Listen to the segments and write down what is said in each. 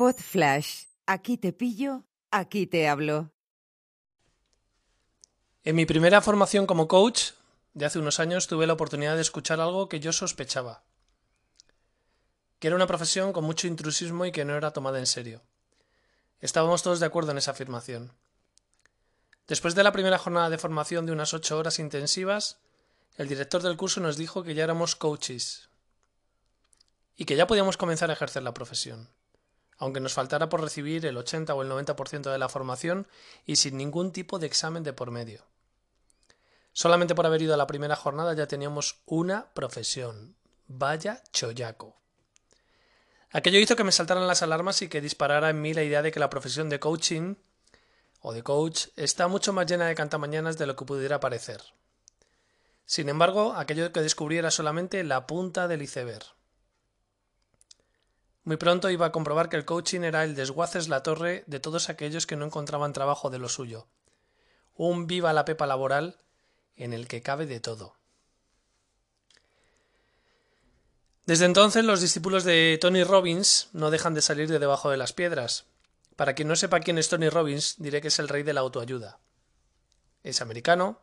Pod Flash. Aquí te pillo, aquí te hablo. En mi primera formación como coach de hace unos años tuve la oportunidad de escuchar algo que yo sospechaba, que era una profesión con mucho intrusismo y que no era tomada en serio. Estábamos todos de acuerdo en esa afirmación. Después de la primera jornada de formación de unas ocho horas intensivas, el director del curso nos dijo que ya éramos coaches y que ya podíamos comenzar a ejercer la profesión, aunque nos faltara por recibir el 80 o el 90% de la formación y sin ningún tipo de examen de por medio. Solamente por haber ido a la primera jornada ya teníamos una profesión. Vaya chollaco. Aquello hizo que me saltaran las alarmas y que disparara en mí la idea de que la profesión de coaching o de coach está mucho más llena de cantamañanas de lo que pudiera parecer. Sin embargo, aquello que descubrí era solamente la punta del iceberg. Muy pronto iba a comprobar que el coaching era el desguaces la torre de todos aquellos que no encontraban trabajo de lo suyo. Un viva la pepa laboral en el que cabe de todo. Desde entonces los discípulos de Tony Robbins no dejan de salir de debajo de las piedras. Para quien no sepa quién es Tony Robbins, diré que es el rey de la autoayuda. Es americano,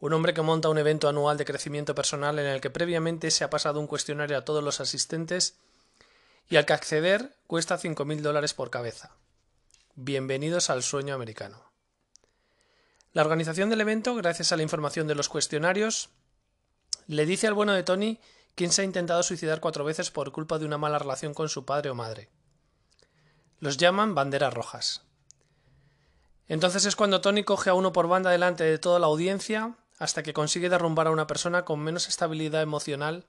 un hombre que monta un evento anual de crecimiento personal en el que previamente se ha pasado un cuestionario a todos los asistentes y al que acceder cuesta cinco mil dólares por cabeza. Bienvenidos al sueño americano. La organización del evento, gracias a la información de los cuestionarios, le dice al bueno de Tony quién se ha intentado suicidar cuatro veces por culpa de una mala relación con su padre o madre. Los llaman banderas rojas. Entonces es cuando Tony coge a uno por banda delante de toda la audiencia hasta que consigue derrumbar a una persona con menos estabilidad emocional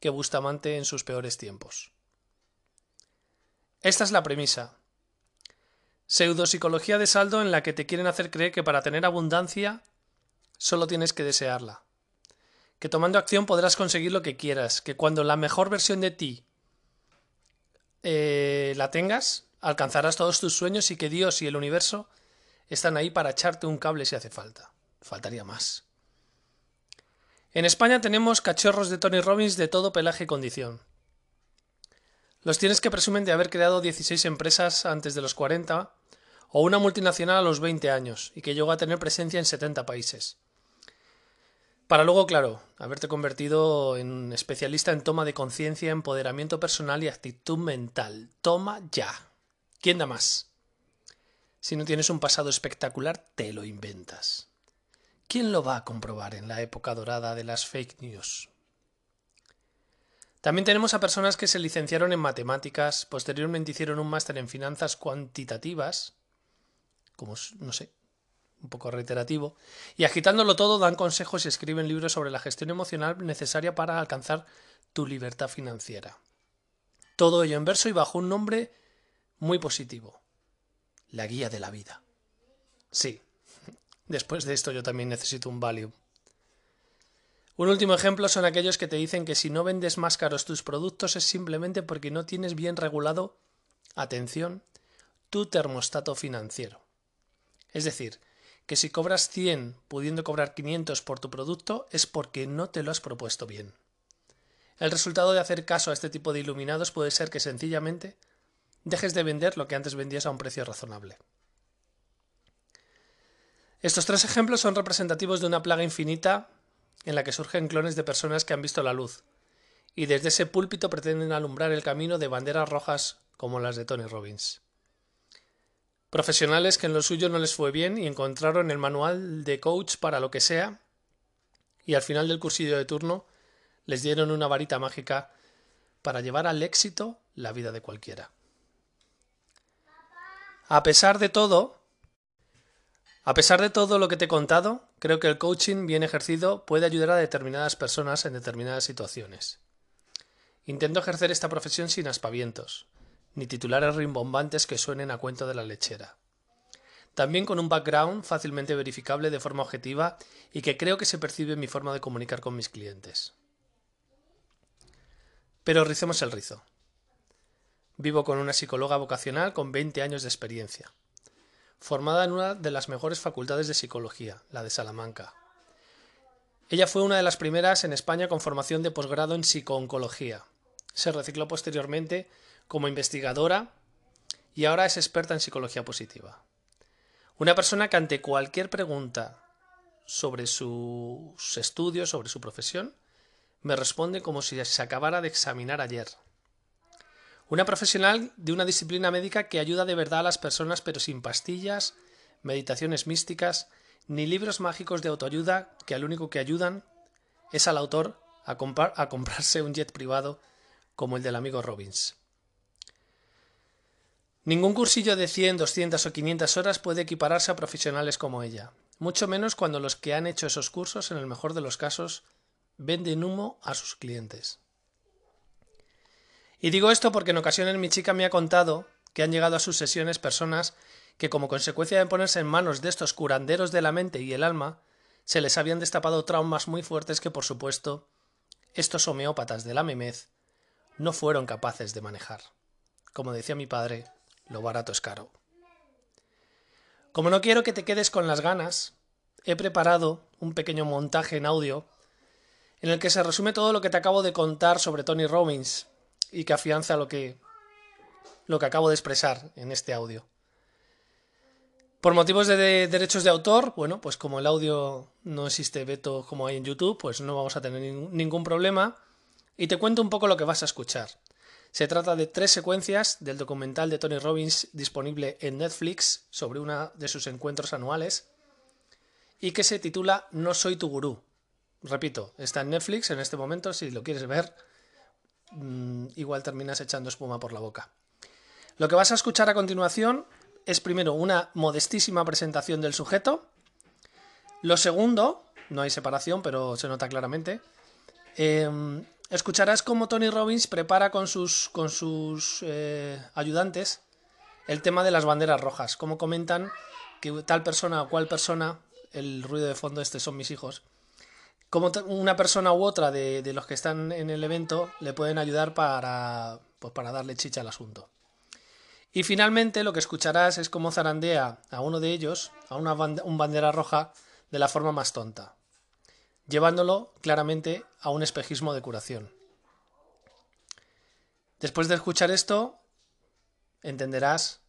que Bustamante en sus peores tiempos. Esta es la premisa. Pseudopsicología de saldo en la que te quieren hacer creer que para tener abundancia solo tienes que desearla. Que tomando acción podrás conseguir lo que quieras. Que cuando la mejor versión de ti eh, la tengas, alcanzarás todos tus sueños y que Dios y el universo están ahí para echarte un cable si hace falta. Faltaría más. En España tenemos cachorros de Tony Robbins de todo pelaje y condición. Los tienes que presumen de haber creado 16 empresas antes de los 40 o una multinacional a los 20 años y que llegó a tener presencia en 70 países. Para luego, claro, haberte convertido en especialista en toma de conciencia, empoderamiento personal y actitud mental. Toma ya. ¿Quién da más? Si no tienes un pasado espectacular, te lo inventas. ¿Quién lo va a comprobar en la época dorada de las fake news? También tenemos a personas que se licenciaron en matemáticas, posteriormente hicieron un máster en finanzas cuantitativas, como no sé, un poco reiterativo, y agitándolo todo dan consejos y escriben libros sobre la gestión emocional necesaria para alcanzar tu libertad financiera. Todo ello en verso y bajo un nombre muy positivo. La guía de la vida. Sí, después de esto yo también necesito un Valium. Un último ejemplo son aquellos que te dicen que si no vendes más caros tus productos es simplemente porque no tienes bien regulado, atención, tu termostato financiero. Es decir, que si cobras 100 pudiendo cobrar 500 por tu producto es porque no te lo has propuesto bien. El resultado de hacer caso a este tipo de iluminados puede ser que sencillamente dejes de vender lo que antes vendías a un precio razonable. Estos tres ejemplos son representativos de una plaga infinita en la que surgen clones de personas que han visto la luz, y desde ese púlpito pretenden alumbrar el camino de banderas rojas como las de Tony Robbins. Profesionales que en lo suyo no les fue bien y encontraron el manual de coach para lo que sea, y al final del cursillo de turno les dieron una varita mágica para llevar al éxito la vida de cualquiera. A pesar de todo, a pesar de todo lo que te he contado, creo que el coaching bien ejercido puede ayudar a determinadas personas en determinadas situaciones. Intento ejercer esta profesión sin aspavientos, ni titulares rimbombantes que suenen a cuento de la lechera. También con un background fácilmente verificable de forma objetiva y que creo que se percibe en mi forma de comunicar con mis clientes. Pero ricemos el rizo. Vivo con una psicóloga vocacional con 20 años de experiencia formada en una de las mejores facultades de psicología, la de Salamanca. Ella fue una de las primeras en España con formación de posgrado en psicooncología. Se recicló posteriormente como investigadora y ahora es experta en psicología positiva. Una persona que ante cualquier pregunta sobre sus estudios, sobre su profesión, me responde como si se acabara de examinar ayer. Una profesional de una disciplina médica que ayuda de verdad a las personas pero sin pastillas, meditaciones místicas, ni libros mágicos de autoayuda que al único que ayudan es al autor a, a comprarse un jet privado como el del amigo Robbins. Ningún cursillo de 100, 200 o 500 horas puede equipararse a profesionales como ella, mucho menos cuando los que han hecho esos cursos, en el mejor de los casos, venden humo a sus clientes. Y digo esto porque en ocasiones mi chica me ha contado que han llegado a sus sesiones personas que como consecuencia de ponerse en manos de estos curanderos de la mente y el alma, se les habían destapado traumas muy fuertes que por supuesto estos homeópatas de la memez no fueron capaces de manejar. Como decía mi padre, lo barato es caro. Como no quiero que te quedes con las ganas, he preparado un pequeño montaje en audio en el que se resume todo lo que te acabo de contar sobre Tony Robbins y que afianza lo que, lo que acabo de expresar en este audio. Por motivos de, derechos de autor, bueno, pues como el audio no existe veto como hay en YouTube, pues no vamos a tener ningún problema. Y te cuento un poco lo que vas a escuchar. Se trata de tres secuencias del documental de Tony Robbins disponible en Netflix sobre uno de sus encuentros anuales y que se titula No soy tu gurú. Repito, está en Netflix en este momento, si lo quieres ver, mm, igual terminas echando espuma por la boca. Lo que vas a escuchar a continuación es primero una modestísima presentación del sujeto. Lo segundo, no hay separación, pero se nota claramente. Em, escucharás cómo Tony Robbins prepara con sus, con sus eh, ayudantes el tema de las banderas rojas. Cómo comentan que tal persona o cual persona, el ruido de fondo, este son mis hijos, como una persona u otra de, los que están en el evento le pueden ayudar para, pues para darle chicha al asunto. Y finalmente lo que escucharás es cómo zarandea a uno de ellos, a una un bandera roja, de la forma más tonta, llevándolo claramente a un espejismo de curación. Después de escuchar esto, entenderás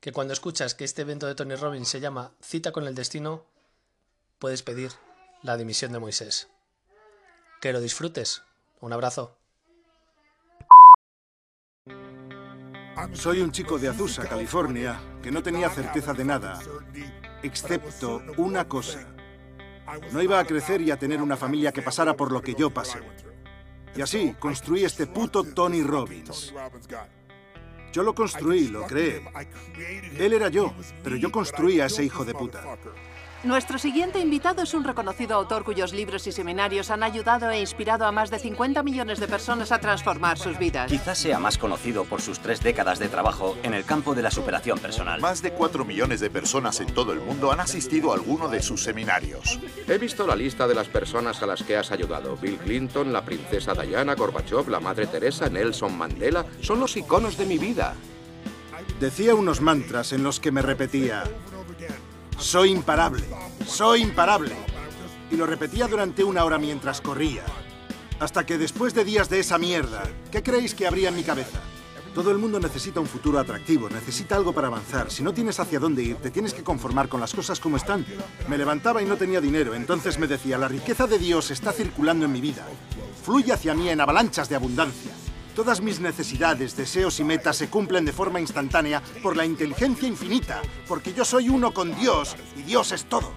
que cuando escuchas que este evento de Tony Robbins se llama Cita con el Destino, puedes pedir la dimisión de Moisés. Que lo disfrutes. Un abrazo. Soy un chico de Azusa, California, que no tenía certeza de nada, excepto una cosa. No iba a crecer y a tener una familia que pasara por lo que yo pasé. Y así construí este puto Tony Robbins. Yo lo construí, lo creé. Él era yo, pero yo construí a ese hijo de puta. Nuestro siguiente invitado es un reconocido autor cuyos libros y seminarios han ayudado e inspirado a más de 50 millones de personas a transformar sus vidas. Quizás sea más conocido por sus tres décadas de trabajo en el campo de la superación personal. Más de 4 millones de personas en todo el mundo han asistido a alguno de sus seminarios. He visto la lista de las personas a las que has ayudado. Bill Clinton, la princesa Diana, Gorbachev, la madre Teresa, Nelson Mandela. Son los iconos de mi vida. Decía unos mantras en los que me repetía, soy imparable, soy imparable. Y lo repetía durante una hora mientras corría. Hasta que después de días de esa mierda, ¿qué creéis que habría en mi cabeza? Todo el mundo necesita un futuro atractivo, necesita algo para avanzar. Si no tienes hacia dónde ir, te tienes que conformar con las cosas como están. Me levantaba y no tenía dinero, entonces me decía, la riqueza de Dios está circulando en mi vida. Fluye hacia mí en avalanchas de abundancia. Todas mis necesidades, deseos y metas se cumplen de forma instantánea por la inteligencia infinita, porque yo soy uno con Dios y Dios es todo.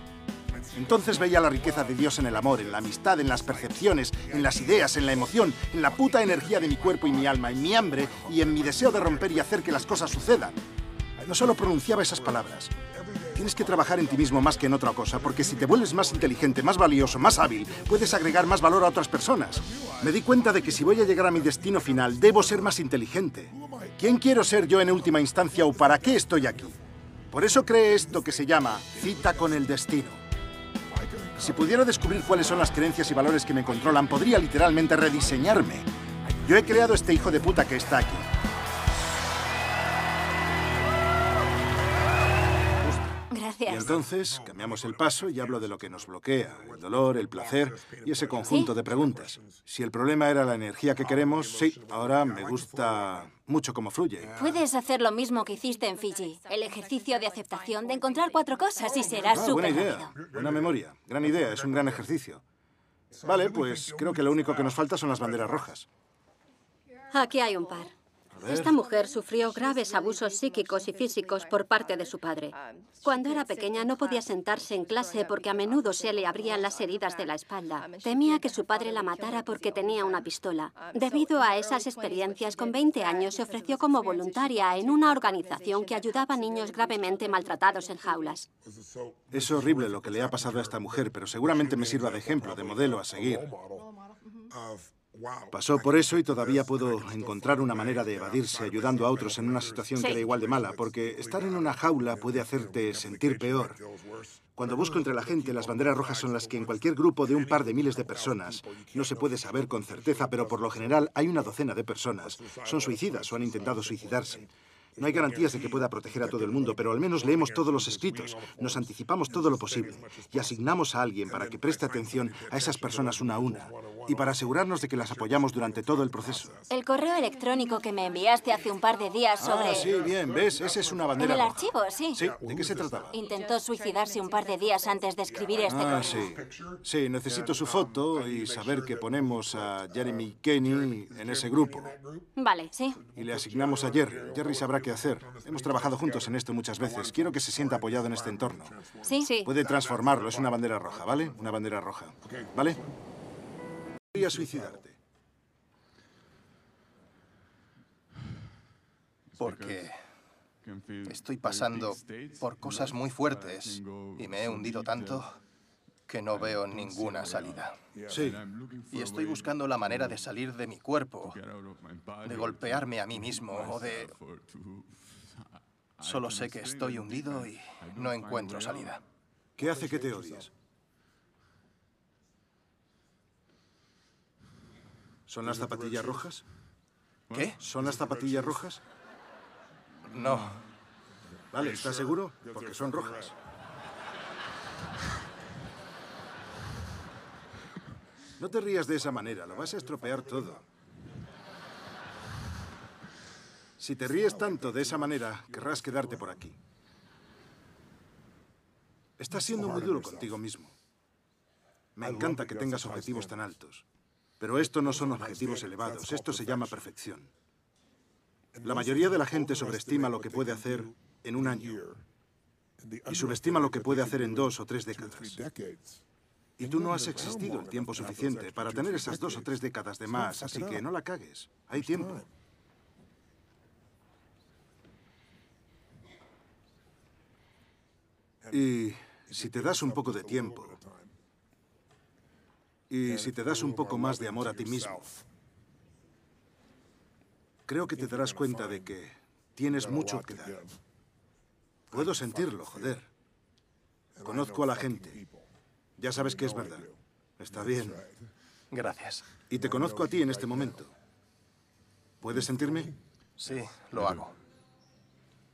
Entonces veía la riqueza de Dios en el amor, en la amistad, en las percepciones, en las ideas, en la emoción, en la puta energía de mi cuerpo y mi alma, en mi hambre y en mi deseo de romper y hacer que las cosas sucedan. No solo pronunciaba esas palabras, Tienes que trabajar en ti mismo más que en otra cosa, porque si te vuelves más inteligente, más valioso, más hábil, puedes agregar más valor a otras personas. Me di cuenta de que si voy a llegar a mi destino final, debo ser más inteligente. ¿Quién quiero ser yo en última instancia o para qué estoy aquí? Por eso creé esto que se llama cita con el destino. Si pudiera descubrir cuáles son las creencias y valores que me controlan, podría literalmente rediseñarme. Yo he creado este hijo de puta que está aquí. Y entonces cambiamos el paso y hablo de lo que nos bloquea, el dolor, el placer y ese conjunto de preguntas. Si el problema era la energía que queremos, sí, ahora me gusta mucho cómo fluye. Puedes hacer lo mismo que hiciste en Fiji. El ejercicio de aceptación, de encontrar cuatro cosas y serás Ah, buena súper idea, rápido. buena memoria, gran idea, es un gran ejercicio. Vale, pues creo que lo único que nos falta son las banderas rojas. Aquí hay un par. Esta mujer sufrió graves abusos psíquicos y físicos por parte de su padre. Cuando era pequeña no podía sentarse en clase porque a menudo se le abrían las heridas de la espalda. Temía que su padre la matara porque tenía una pistola. Debido a esas experiencias, con 20 años se ofreció como voluntaria en una organización que ayudaba a niños gravemente maltratados en jaulas. Es horrible lo que le ha pasado a esta mujer, pero seguramente me sirva de ejemplo, de modelo a seguir. Pasó por eso y todavía puedo encontrar una manera de evadirse ayudando a otros en una situación que era igual de mala, porque estar en una jaula puede hacerte sentir peor. Cuando busco entre la gente, las banderas rojas son las que en cualquier grupo de un par de miles de personas, no se puede saber con certeza, pero por lo general hay una docena de personas. Son suicidas o han intentado suicidarse. No hay garantías de que pueda proteger a todo el mundo, pero al menos leemos todos los escritos, nos anticipamos todo lo posible y asignamos a alguien para que preste atención a esas personas una a una y para asegurarnos de que las apoyamos durante todo el proceso. El correo electrónico que me enviaste hace un par de días sobre... Ah, sí, bien, ¿ves? Esa es una En bandera el roja. archivo, sí. Sí, ¿de qué se trataba? Intentó suicidarse un par de días antes de escribir este Ah, correo. sí. Sí, necesito su foto y saber que ponemos a Jeremy Kenny en ese grupo. Vale. Sí. Y le asignamos a Jerry. Jerry sabrá qué hacer. Hemos trabajado juntos en esto muchas veces. Quiero que se sienta apoyado en este entorno. Sí. Sí. Puede transformarlo, es una bandera roja, ¿vale? Una bandera roja. ¿Vale? Voy a suicidarte. Porque estoy pasando por cosas muy fuertes y me he hundido tanto que no veo ninguna salida. Sí. Y estoy buscando la manera de salir de mi cuerpo, de golpearme a mí mismo o de... Solo sé que estoy hundido y no encuentro salida. ¿Qué hace que te odies? ¿Son las zapatillas rojas? ¿Qué? ¿Son las zapatillas rojas? No. Vale, ¿estás seguro? Porque son rojas. No te rías de esa manera, lo vas a estropear todo. Si te ríes tanto de esa manera, querrás quedarte por aquí. Estás siendo muy duro contigo mismo. Me encanta que tengas objetivos tan altos. Pero esto no son objetivos elevados, esto se llama perfección. La mayoría de la gente sobreestima lo que puede hacer en un año y subestima lo que puede hacer en dos o tres décadas. Y tú no has existido el tiempo suficiente para tener esas dos o tres décadas de más, así que no la cagues. Hay tiempo. Y si te das un poco de tiempo, y si te das un poco más de amor a ti mismo, creo que te darás cuenta de que tienes mucho que dar. Puedo sentirlo, joder. Conozco a la gente. Ya sabes que es verdad. Está bien. Gracias. Y te conozco a ti en este momento. ¿Puedes sentirme? Sí, lo hago.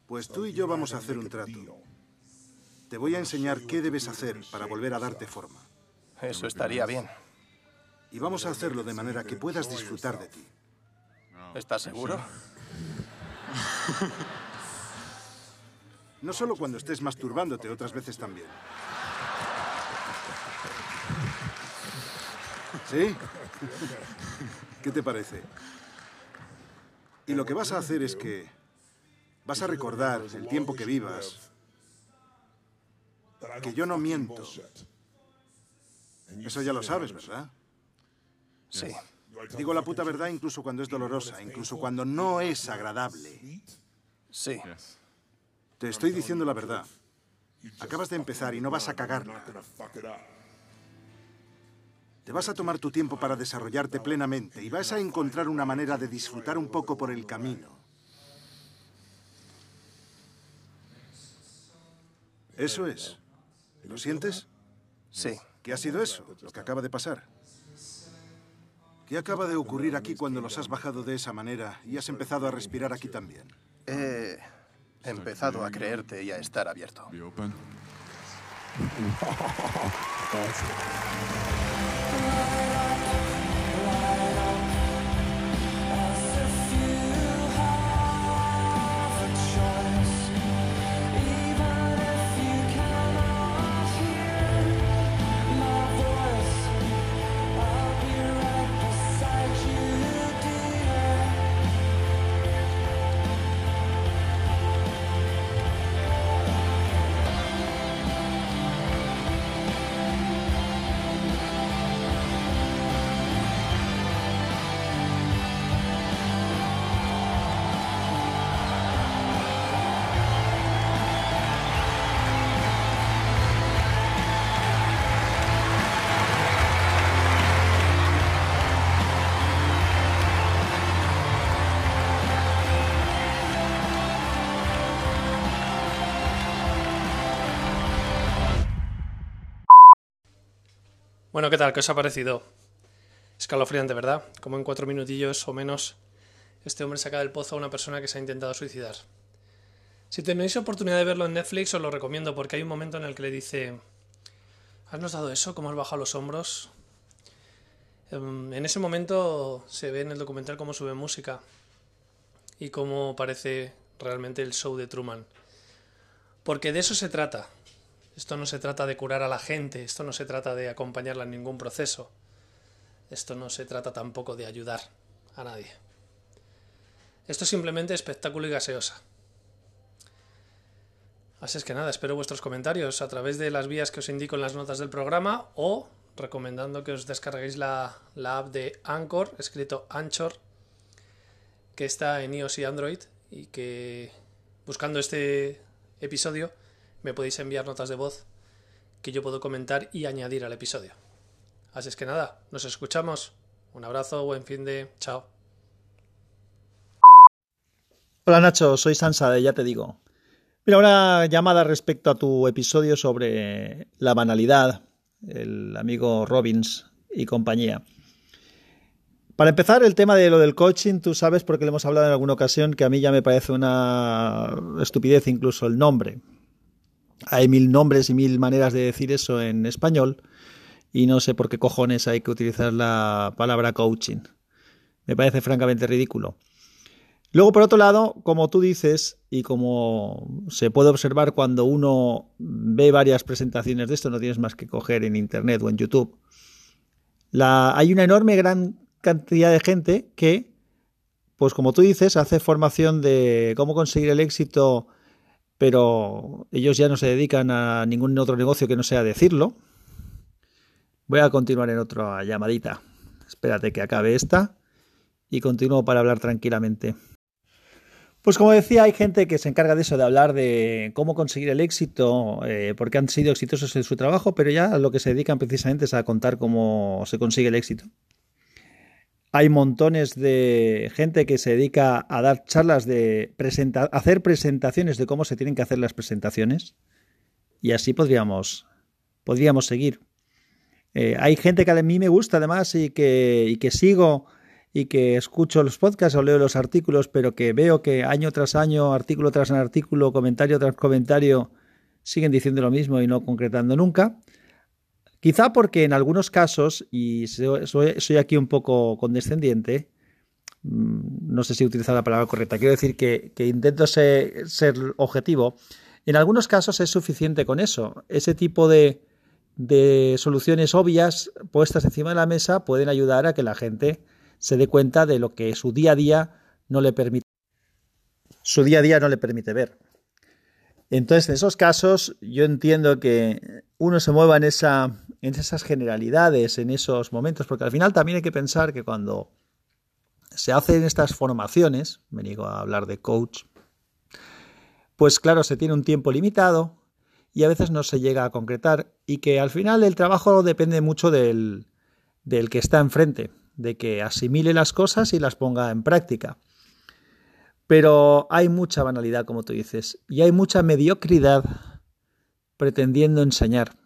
Pues tú y yo vamos a hacer un trato. Te voy a enseñar qué debes hacer para volver a darte forma. Eso estaría bien. Y vamos a hacerlo de manera que puedas disfrutar de ti. ¿Estás seguro? No solo cuando estés masturbándote, otras veces también. ¿Sí? ¿Qué te parece? Y lo que vas a hacer es que vas a recordar el tiempo que vivas, que yo no miento. Eso ya lo sabes, ¿verdad? Sí. Digo la puta verdad incluso cuando es dolorosa, incluso cuando no es agradable. Sí. Te estoy diciendo la verdad. Acabas de empezar y no vas a cagarla. Te vas a tomar tu tiempo para desarrollarte plenamente y vas a encontrar una manera de disfrutar un poco por el camino. Eso es. ¿Lo sientes? Sí. ¿Qué ha sido eso? Lo que acaba de pasar. ¿Qué acaba de ocurrir aquí cuando los has bajado de esa manera y has empezado a respirar aquí también? He empezado a creerte y a estar abierto. Bueno, ¿qué tal? ¿Qué os ha parecido? Escalofriante, ¿verdad? Como en cuatro minutillos o menos este hombre saca del pozo a una persona que se ha intentado suicidar. Si tenéis oportunidad de verlo en Netflix, os lo recomiendo porque hay un momento en el que le dice: ¿Has notado eso? ¿Cómo has bajado los hombros? Em, en ese momento se ve en el documental cómo sube música y cómo parece realmente el show de Truman. Porque de eso se trata. Esto no se trata de curar a la gente, esto no se trata de acompañarla en ningún proceso. Esto no se trata tampoco de ayudar a nadie. Esto es simplemente espectáculo y gaseosa. Así es que nada, espero vuestros comentarios a través de las vías que os indico en las notas del programa o recomendando que os descarguéis la, app de Anchor, escrito Anchor, que está en iOS y Android y que buscando este episodio me podéis enviar notas de voz que yo puedo comentar y añadir al episodio. Así es que nada, nos escuchamos. Un abrazo, buen fin de... Chao. Hola Nacho, soy Sansa de Ya Te Digo. Mira, una llamada respecto a tu episodio sobre la banalidad, el amigo Robbins y compañía. Para empezar, el tema de lo del coaching, tú sabes, porque le hemos hablado en alguna ocasión, que a mí ya me parece una estupidez incluso el nombre. Hay mil nombres y mil maneras de decir eso en español y no sé por qué cojones hay que utilizar la palabra coaching. Me parece francamente ridículo. Luego, por otro lado, como tú dices, y como se puede observar cuando uno ve varias presentaciones de esto, no tienes más que coger en Internet o en YouTube, hay una enorme gran cantidad de gente que, pues como tú dices, hace formación de cómo conseguir el éxito, pero ellos ya no se dedican a ningún otro negocio que no sea decirlo. Voy a continuar en otra llamadita. Espérate que acabe esta y continúo para hablar tranquilamente. Pues como decía, hay gente que se encarga de eso, de hablar de cómo conseguir el éxito, eh, porque han sido exitosos en su trabajo, pero ya lo que se dedican precisamente es a contar cómo se consigue el éxito. Hay montones de gente que se dedica a dar charlas de hacer presentaciones de cómo se tienen que hacer las presentaciones. Y así podríamos, podríamos seguir. Eh, hay gente que a mí me gusta además y que, y que sigo y que escucho los podcasts o leo los artículos, pero que veo que año tras año, artículo tras artículo, comentario tras comentario, siguen diciendo lo mismo y no concretando nunca. Quizá porque en algunos casos, y soy, aquí un poco condescendiente, mm, no sé si utilizar la palabra correcta, quiero decir que, intento ser, ser, objetivo, en algunos casos es suficiente con eso. Ese tipo de, de soluciones obvias puestas encima de la mesa pueden ayudar a que la gente se dé cuenta de lo que su día a día no le permite su día a día no le permite ver. Entonces, en esos casos, yo entiendo que uno se mueva en, esa, en esas generalidades, en esos momentos, porque al final también hay que pensar que cuando se hacen estas formaciones, me digo a hablar de coach, pues claro, se tiene un tiempo limitado y a veces no se llega a concretar y que al final el trabajo depende mucho del, del que está enfrente de que asimile las cosas y las ponga en práctica. Pero hay mucha banalidad, como tú dices, y hay mucha mediocridad pretendiendo enseñar.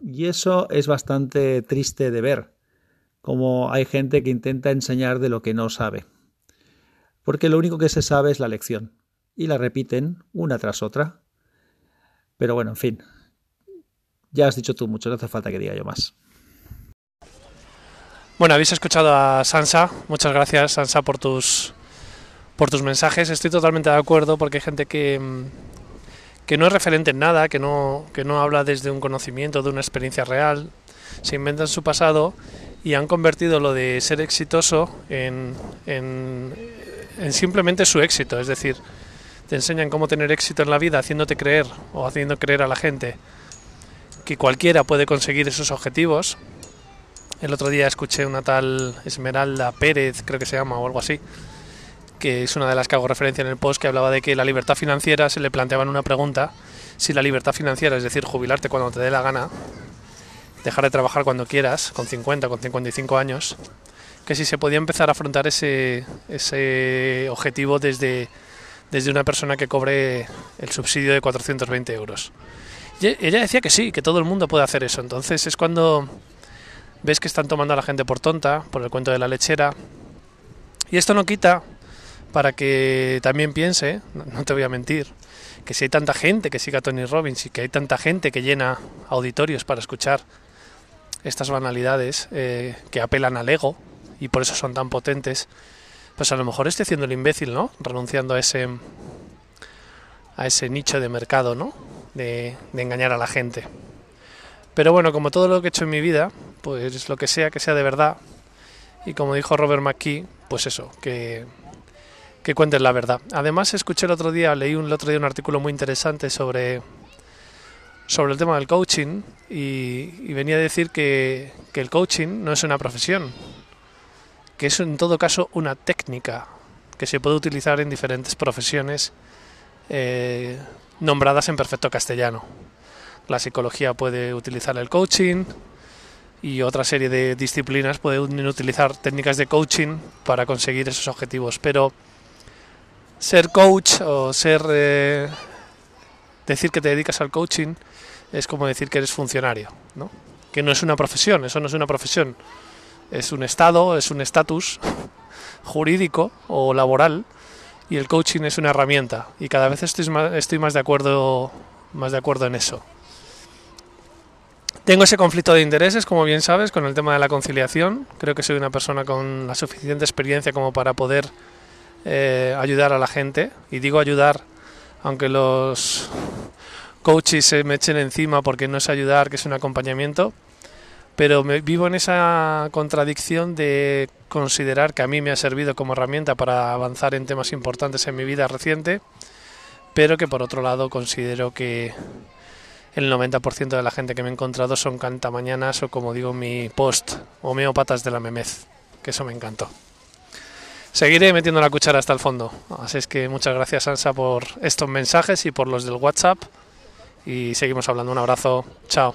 Y eso es bastante triste de ver, como hay gente que intenta enseñar de lo que no sabe. Porque lo único que se sabe es la lección, y la repiten una tras otra. Pero bueno, en fin, ya has dicho tú mucho, no hace falta que diga yo más. Bueno, habéis escuchado a Sansa. Muchas gracias, Sansa, por tus, por tus mensajes. Estoy totalmente de acuerdo porque hay gente que, mm, que no es referente en nada, que no, que no habla desde un conocimiento, de una experiencia real. Se inventan su pasado y han convertido lo de ser exitoso en, en, en simplemente su éxito. Es decir, te enseñan cómo tener éxito en la vida haciéndote creer o haciendo creer a la gente que cualquiera puede conseguir esos objetivos el otro día escuché una tal Esmeralda Pérez, creo que se llama, o algo así, que es una de las que hago referencia en el post, que hablaba de que la libertad financiera se le planteaban una pregunta, si la libertad financiera, es decir, jubilarte cuando te dé la gana, dejar de trabajar cuando quieras, con 50, con 55 años, que si se podía empezar a afrontar ese, ese objetivo desde, desde una persona que cobre el subsidio de 420 euros. Y ella decía que sí, que todo el mundo puede hacer eso. Entonces es cuando ves que están tomando a la gente por tonta, por el cuento de la lechera. Y esto no quita para que también piense, no te voy a mentir, que si hay tanta gente que siga a Tony Robbins y que hay tanta gente que llena auditorios para escuchar estas banalidades eh, que apelan al ego y por eso son tan potentes, pues a lo mejor estoy haciendo el imbécil, ¿no? Renunciando a ese a ese nicho de mercado, ¿no? De, de engañar a la gente. Pero bueno, como todo lo que he hecho en mi vida, pues lo que sea que sea de verdad. Y como dijo Robert McKee, pues eso, que que cuentes la verdad. Además, escuché el otro día, leí un, el otro día un artículo muy interesante sobre, sobre el tema del coaching y, venía a decir que, el coaching no es una profesión, que es en todo caso una técnica que se puede utilizar en diferentes profesiones eh, nombradas en perfecto castellano. La psicología puede utilizar el coaching y otra serie de disciplinas pueden utilizar técnicas de coaching para conseguir esos objetivos, pero ser coach o ser eh, decir que te dedicas al coaching es como decir que eres funcionario, ¿no? Que no es una profesión, eso no es una profesión. Es un estado, es un estatus jurídico o laboral y el coaching es una herramienta y cada vez estoy más, estoy más de acuerdo más de acuerdo en eso. Tengo ese conflicto de intereses, como bien sabes, con el tema de la conciliación. Creo que soy una persona con la suficiente experiencia como para poder eh, ayudar a la gente. Y digo ayudar, aunque los coaches se me echen encima porque no es ayudar, que es un acompañamiento. Pero me vivo en esa contradicción de considerar que a mí me ha servido como herramienta para avanzar en temas importantes en mi vida reciente, pero que por otro lado considero que el 90% de la gente que me he encontrado son cantamañanas o como digo mi post, homeópatas de la memez, que eso me encantó. Seguiré metiendo la cuchara hasta el fondo. Así es que muchas gracias, Ansa, por estos mensajes y por los del WhatsApp. Y seguimos hablando. Un abrazo. Chao.